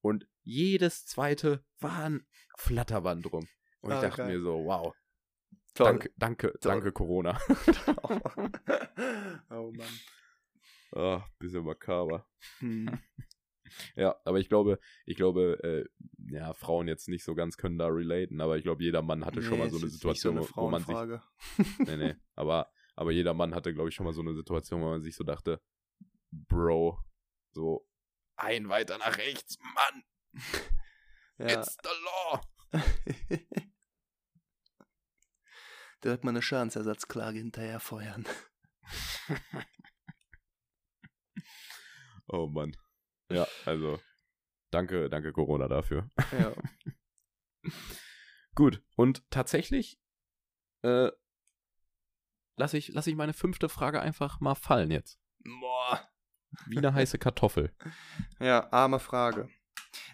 und jedes zweite war ein Flatterband drum. Und ich Ah, dachte geil. mir so, wow, Toll. danke, danke, Toll. danke Corona. oh Mann. Ah, bisschen makaber. Hm. Ja, aber ich glaube, ich glaube, äh, ja, Frauen jetzt nicht so ganz können da relaten, aber ich glaube, jeder Mann hatte schon mal Nee, so eine nicht so Situation, eine wo man sich, nee, nee, aber, aber jeder Mann hatte, glaube ich, schon mal so eine Situation, wo man sich so dachte, Bro, so, ein weiter nach rechts, Mann, Ja. it's the law. Direkt mal eine Schadensersatzklage hinterher feuern. Oh Mann. Ja, also, danke, danke Corona dafür. Ja. Gut, und tatsächlich, äh, lasse ich, lass ich meine fünfte Frage einfach mal fallen jetzt. Boah. Wie eine heiße Kartoffel. Ja, arme Frage.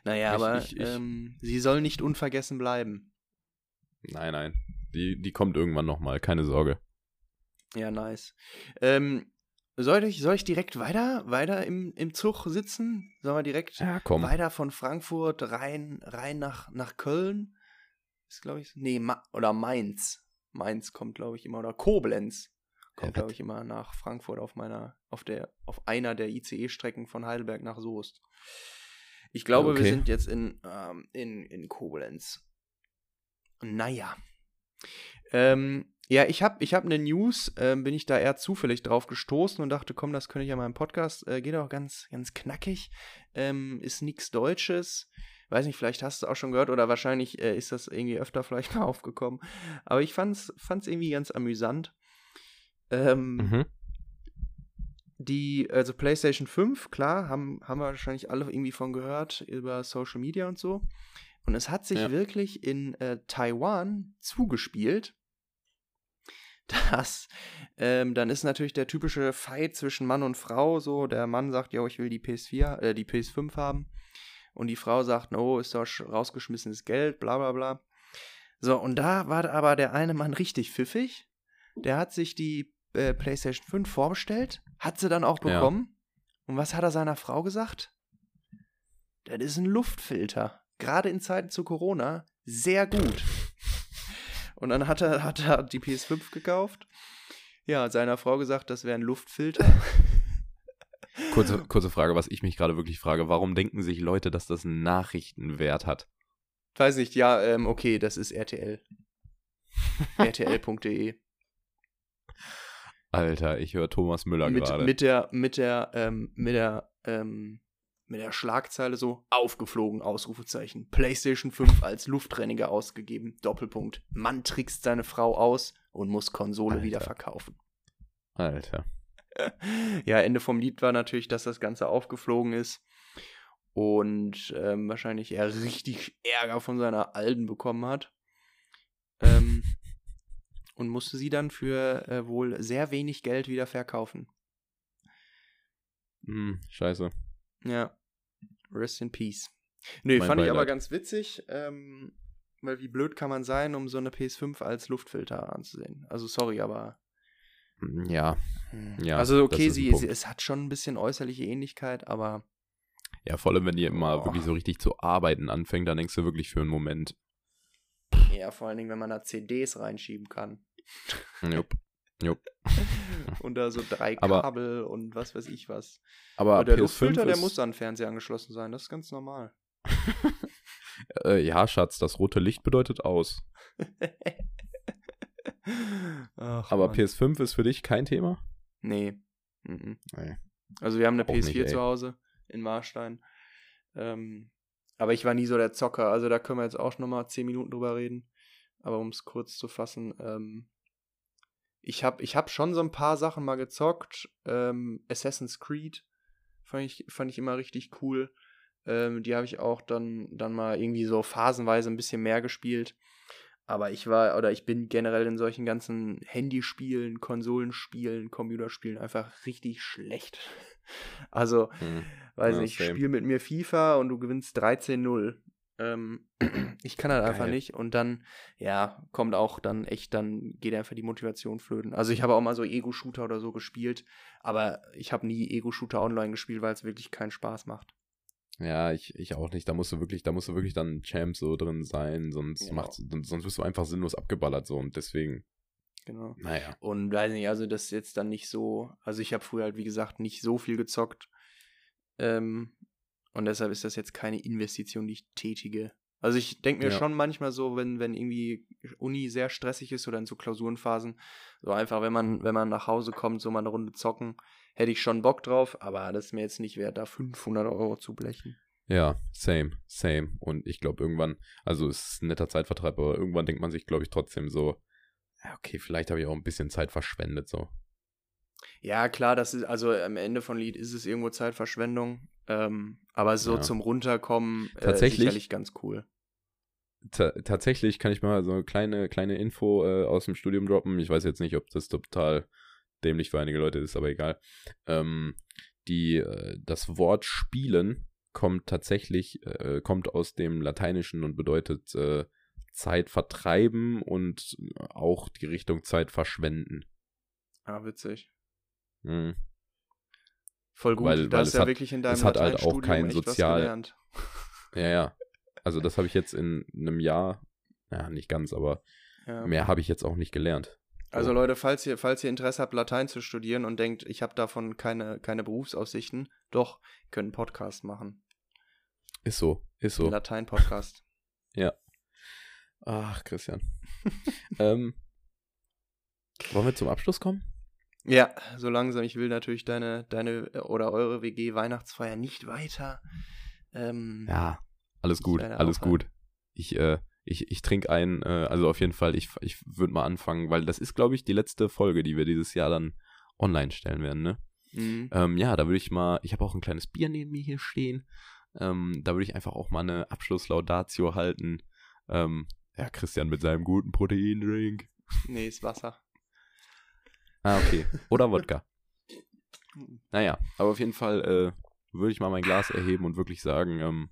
Naja, Ich- aber ich- ich- ähm, sie soll nicht unvergessen bleiben. Nein, nein. Die, die kommt irgendwann nochmal, keine Sorge. Ja, nice. Ähm, soll ich, soll ich direkt weiter, weiter im, im Zug sitzen? Sollen wir direkt Ja, weiter von Frankfurt rein, rein nach, nach Köln? Ist, glaube ich, nee, Ma oder Mainz. Mainz kommt, glaube ich, immer, oder Koblenz kommt, glaube ich, immer nach Frankfurt auf meiner, auf der, auf einer der ICE-Strecken von Heidelberg nach Soest. Ich glaube, wir Okay. sind jetzt in, ähm, in, in Koblenz. Naja. Ähm, ja, ich habe ich hab eine News, ähm, bin ich da eher zufällig drauf gestoßen und dachte, komm, das könnte ich ja mal im Podcast, äh, geht auch ganz, ganz knackig, ähm, ist nichts Deutsches. Weiß nicht, vielleicht hast du es auch schon gehört oder wahrscheinlich äh, ist das irgendwie öfter vielleicht mal aufgekommen. Aber ich fand's, fand's irgendwie ganz amüsant. Ähm, Mhm. die, also PlayStation 5, klar, haben, haben wir wahrscheinlich alle irgendwie von gehört über Social Media und so. Und es hat sich Ja. wirklich in äh, Taiwan zugespielt. Das, ähm, dann ist natürlich der typische Fight zwischen Mann und Frau so. Der Mann sagt, ja, ich will die PS4, äh, die PS5 haben. Und die Frau sagt, no, ist doch sch- rausgeschmissenes Geld, bla bla bla. So, und da war aber der eine Mann richtig pfiffig. Der hat sich die äh, PlayStation 5 vorbestellt, hat sie dann auch Ja. bekommen Und was hat er seiner Frau gesagt? Das ist ein Luftfilter. Gerade in Zeiten zu Corona sehr gut. Und dann hat er, hat er die PS5 gekauft. Ja, seiner Frau gesagt, das wäre ein Luftfilter. Kurze, kurze Frage, was ich mich gerade wirklich frage. Warum denken sich Leute, dass das einen Nachrichtenwert hat? Weiß nicht, ja, ähm, okay, das ist RTL. RTL.de. Alter, ich höre Thomas Müller Mit, gerade. mit der, mit der, ähm, mit der, ähm, mit der Schlagzeile so aufgeflogen, Ausrufezeichen. PlayStation 5 als Luftreiniger ausgegeben. Doppelpunkt. Mann trickst seine Frau aus und muss Konsole Alter. wieder verkaufen. Alter. ja, Ende vom Lied war natürlich, dass das Ganze aufgeflogen ist und ähm, wahrscheinlich er richtig Ärger von seiner Alten bekommen hat. Ähm, und musste sie dann für äh, wohl sehr wenig Geld wieder verkaufen. Hm, scheiße. Ja. Rest in Peace. Nee, Mein fand ich aber Beileid. ganz witzig, ähm, weil wie blöd kann man sein, um so eine PS5 als Luftfilter anzusehen. Also sorry, aber Hm, Ja, Ja, also okay, sie, sie, es hat schon ein bisschen äußerliche Ähnlichkeit, aber ja, vor allem, wenn ihr immer Oh. wirklich so richtig zu arbeiten anfängt, dann denkst du wirklich für einen Moment, ja, vor allen Dingen, wenn man da CDs reinschieben kann. jupp, jupp. und da so drei Aber- Kabel und was weiß ich was. Aber Aber der PS5 Luftfilter, der muss an den Fernseher angeschlossen sein, das ist ganz normal. äh, ja, Schatz, das rote Licht bedeutet aus. Ach, Aber Mann. PS5 ist für dich kein Thema? Nee. Mhm. Nee. Also wir haben eine Auch nicht, PS4 ey. zu Hause in Marstein. Ähm, aber ich war nie so der Zocker. Also da können wir jetzt auch noch mal 10 Minuten drüber reden. Aber um es kurz zu fassen, ähm, ich habe ich hab schon so ein paar Sachen mal gezockt. Ähm, Assassin's Creed fand ich, fand ich immer richtig cool. Ähm, die habe ich auch dann, dann mal irgendwie so phasenweise ein bisschen mehr gespielt. Aber ich war, oder ich bin generell in solchen ganzen Handyspielen, Konsolenspielen, Computerspielen einfach richtig schlecht. Also, Hm. weiß Ja, nicht, same. spiel mit mir FIFA und du gewinnst 13-0. Ähm, ich kann halt einfach nicht. Und dann, ja, kommt auch dann echt, dann geht einfach die Motivation flöten. Also ich habe auch mal so Ego-Shooter oder so gespielt, aber ich habe nie Ego-Shooter online gespielt, weil es wirklich keinen Spaß macht. Ja, ich, ich auch nicht. Da musst du wirklich, da musst du wirklich dann Champ so drin sein, sonst Ja. macht's, sonst wirst du einfach sinnlos abgeballert so und deswegen, Genau. naja. Und weiß nicht, also das ist jetzt dann nicht so, also ich habe früher halt, wie gesagt, nicht so viel gezockt. Ähm, und deshalb ist das jetzt keine Investition, die ich tätige. Also ich denke mir Ja. schon manchmal so, wenn, wenn irgendwie Uni sehr stressig ist oder in so Klausurenphasen, so einfach, wenn man, wenn man nach Hause kommt, so mal eine Runde zocken, hätte ich schon Bock drauf, aber das ist mir jetzt nicht wert, da 500 Euro zu blechen. Ja, same, same. Und ich glaube irgendwann, also es ist ein netter Zeitvertreib, aber irgendwann denkt man sich, glaube ich, trotzdem so, okay, vielleicht habe ich auch ein bisschen Zeit verschwendet, so. Ja, klar, das ist, also am Ende von Lied ist es irgendwo Zeitverschwendung, ähm, aber so Ja. zum Runterkommen äh, Tatsächlich- sicherlich ganz cool. Ta tatsächlich kann ich mal so eine kleine, kleine Info äh, aus dem Studium droppen. Ich weiß jetzt nicht, ob das total dämlich für einige Leute ist, aber egal. Ähm, die, äh, das Wort spielen kommt tatsächlich, äh, kommt aus dem Lateinischen und bedeutet äh, Zeit vertreiben und auch die Richtung Zeit verschwenden. Ah, witzig. Hm. Voll gut. Weil- weil es ja hat- wirklich in deinem es hat halt auch kein Sozial-. Ja, ja. Also das habe ich jetzt in einem Jahr, ja, nicht ganz, aber Ja. mehr habe ich jetzt auch nicht gelernt. Also Leute, falls ihr, falls ihr Interesse habt, Latein zu studieren und denkt, ich habe davon keine, keine Berufsaussichten, doch, könnt einen Podcast machen. Ist so, ist so. Latein-Podcast. Ach, Christian. ähm, wollen wir zum Abschluss kommen? Ja, so langsam. Ich will natürlich deine, deine äh, oder eure WG-Weihnachtsfeier nicht weiter. Ähm, Ja, alles gut, alles aufhören. gut. Ich, äh, ich, ich trinke ein, äh, also auf jeden Fall, ich, ich würde mal anfangen, weil das ist, glaube ich, die letzte Folge, die wir dieses Jahr dann online stellen werden, ne? mhm. Ähm, ja, da würde ich mal, ich habe auch ein kleines Bier neben mir hier stehen. Ähm, da würde ich einfach auch mal eine Abschlusslaudatio halten. Ähm, ja, Christian mit seinem guten Proteindrink. Nee, ist Wasser. Ah, okay. Oder Wodka. Naja, aber auf jeden Fall äh, würde ich mal mein Glas erheben und wirklich sagen, ähm,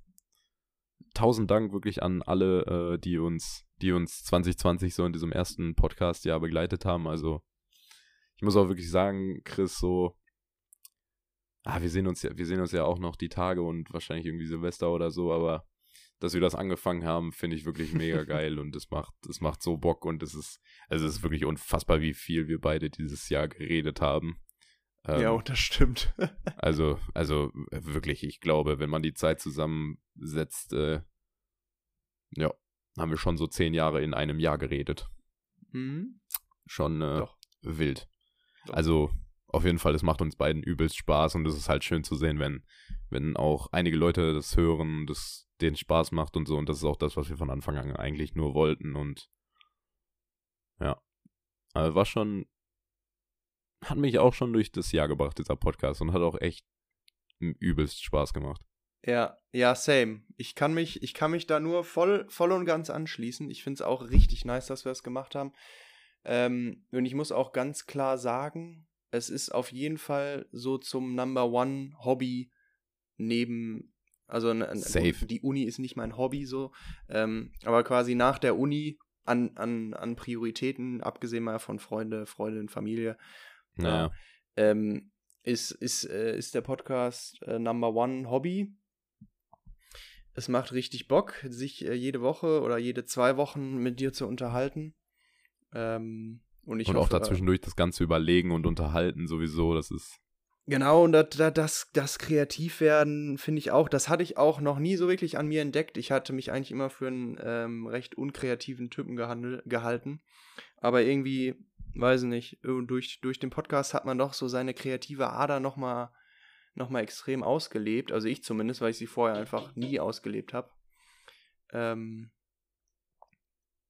tausend Dank wirklich an alle, äh, die uns, die uns 2020 so in diesem ersten Podcast-Jahr begleitet haben. Also ich muss auch wirklich sagen, Chris, so, ah, wir sehen uns ja, wir sehen uns ja auch noch die Tage und wahrscheinlich irgendwie Silvester oder so, aber dass wir das angefangen haben, finde ich wirklich mega geil und es macht, es macht so Bock und es ist, also es ist wirklich unfassbar, wie viel wir beide dieses Jahr geredet haben. Ähm, ja, das stimmt. also, also wirklich, ich glaube, wenn man die Zeit zusammensetzt, äh, ja, haben wir schon so zehn Jahre in einem Jahr geredet. Mhm. Schon äh, wild. Doch. Also auf jeden Fall, es macht uns beiden übelst Spaß und es ist halt schön zu sehen, wenn, wenn auch einige Leute das hören, das denen Spaß macht und so. Und das ist auch das, was wir von Anfang an eigentlich nur wollten. Und ja, also war schon, hat mich auch schon durch das Jahr gebracht, dieser Podcast, und hat auch echt übelst Spaß gemacht. Ja, ja, same. Ich kann mich, ich kann mich da nur voll, voll und ganz anschließen. Ich finde es auch richtig nice, dass wir es gemacht haben. Ähm, und ich muss auch ganz klar sagen, es ist auf jeden Fall so zum Number One Hobby neben, also Safe. die Uni ist nicht mein Hobby so, ähm, aber quasi nach der Uni an, an, an Prioritäten, abgesehen mal von Freunde, Freundin, Familie, naja. ähm, ist, ist, äh, ist der Podcast äh, Number One Hobby. Es macht richtig Bock, sich äh, jede Woche oder jede zwei Wochen mit dir zu unterhalten. Ähm, und, ich und hoffe, auch dazwischendurch das Ganze überlegen und unterhalten sowieso, das ist. Genau, und das, das, das Kreativwerden finde ich auch, das hatte ich auch noch nie so wirklich an mir entdeckt. Ich hatte mich eigentlich immer für einen ähm, recht unkreativen Typen gehandel, gehalten. Aber irgendwie, weiß ich nicht, durch, durch den Podcast hat man doch so seine kreative Ader nochmal noch mal extrem ausgelebt. Also ich zumindest, weil ich sie vorher einfach nie ausgelebt habe. Ähm,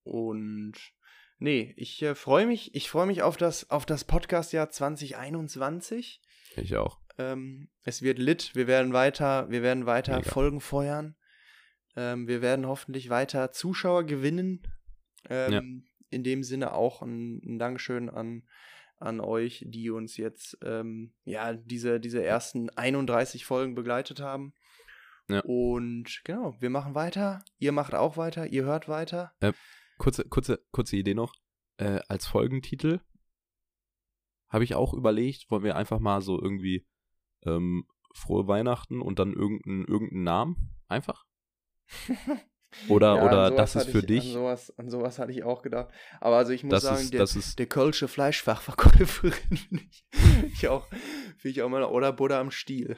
und Nee, ich äh, freue mich, ich freue mich auf das, auf das Podcast-Jahr 2021. Ich auch. Ähm, es wird lit, wir werden weiter, wir werden weiter Mega. Folgen feuern. Ähm, wir werden hoffentlich weiter Zuschauer gewinnen. Ähm, ja. In dem Sinne auch ein, ein Dankeschön an, an euch, die uns jetzt ähm, ja diese, diese ersten 31 Folgen begleitet haben. Ja. Und genau, wir machen weiter. Ihr macht auch weiter, ihr hört weiter. Ja kurze, kurze, kurze Idee noch. Äh, als Folgentitel habe ich auch überlegt, wollen wir einfach mal so irgendwie ähm, frohe Weihnachten und dann irgendeinen irgendein Namen einfach? Oder, ja, oder das ist für ich, dich. An sowas, an sowas hatte ich auch gedacht. Aber also ich muss das sagen, ist, der, ist, der Kölsche Fleischfachverkäuferin finde ich, ich auch, find ich auch mal, oder Buddha am Stiel.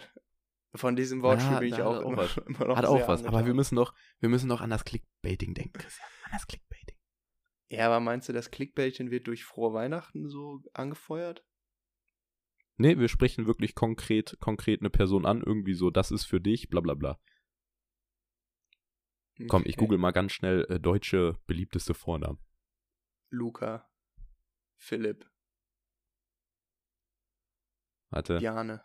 Von diesem Wortspiel ja, bin ich auch, auch immer, immer, noch Hat auch was, angetan. aber wir müssen noch, wir müssen noch an das Clickbaiting denken, Christian. An das Clickbaiting. Ja, aber meinst du, das Clickbaitchen wird durch frohe Weihnachten so angefeuert? Nee, wir sprechen wirklich konkret, konkret eine Person an, irgendwie so, das ist für dich, bla bla bla. Okay. Komm, ich google mal ganz schnell äh, deutsche beliebteste Vornamen. Luca. Philipp. Warte. Jane.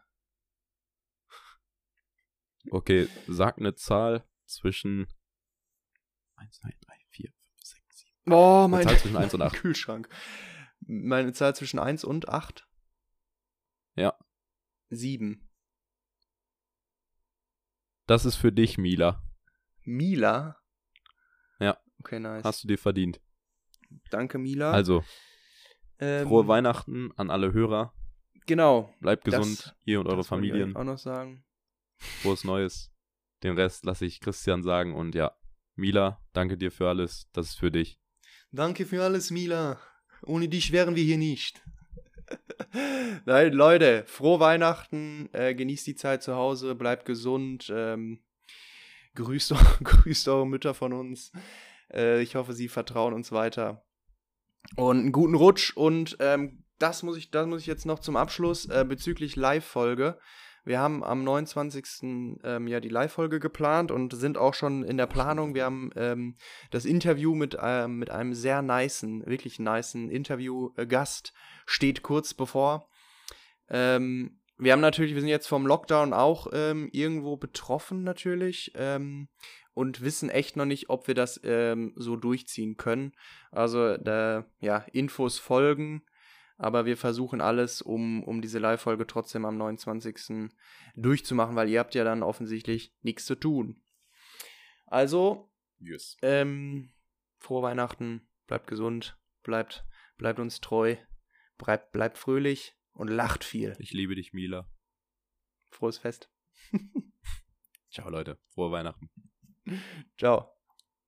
Okay, sag eine Zahl zwischen 1, 2, 3, 4, Oh, meine Zahl zwischen 1 und 8. Kühlschrank. Meine Zahl zwischen 1 und 8? Ja. 7. Das ist für dich, Mila. Mila? Ja. Okay, nice. Hast du dir verdient. Danke, Mila. Also, ähm, frohe Weihnachten an alle Hörer. Genau. Bleibt gesund, ihr und eure Familien. Ich auch noch sagen. Frohes Neues. Den Rest lasse ich Christian sagen und ja, Mila, danke dir für alles. Das ist für dich. Danke für alles, Mila. Ohne dich wären wir hier nicht. Nein, Leute, frohe Weihnachten, äh, genießt die Zeit zu Hause, bleibt gesund, ähm, grüßt, grüßt eure Mütter von uns. Äh, ich hoffe, sie vertrauen uns weiter. Und einen guten Rutsch und ähm, das muss ich, das muss ich jetzt noch zum Abschluss äh, bezüglich Live-Folge. Wir haben am 29. Ähm, ja die Live-Folge geplant und sind auch schon in der Planung. Wir haben ähm, das Interview mit, ähm, mit einem sehr nicen, wirklich nicen Interview-Gast steht kurz bevor. Ähm, wir haben natürlich, wir sind jetzt vom Lockdown auch ähm, irgendwo betroffen natürlich ähm, und wissen echt noch nicht, ob wir das so durchziehen können. Also da, ja, Infos folgen. Aber wir versuchen alles, um, um diese Live-Folge trotzdem am 29. durchzumachen, weil ihr habt ja dann offensichtlich nichts zu tun. Also, yes. ähm, frohe Weihnachten, bleibt gesund, bleibt, bleibt uns treu, bleibt, bleibt fröhlich und lacht viel. Ich liebe dich, Mila. frohes Fest. Ciao, Leute. Frohe Weihnachten. Ciao.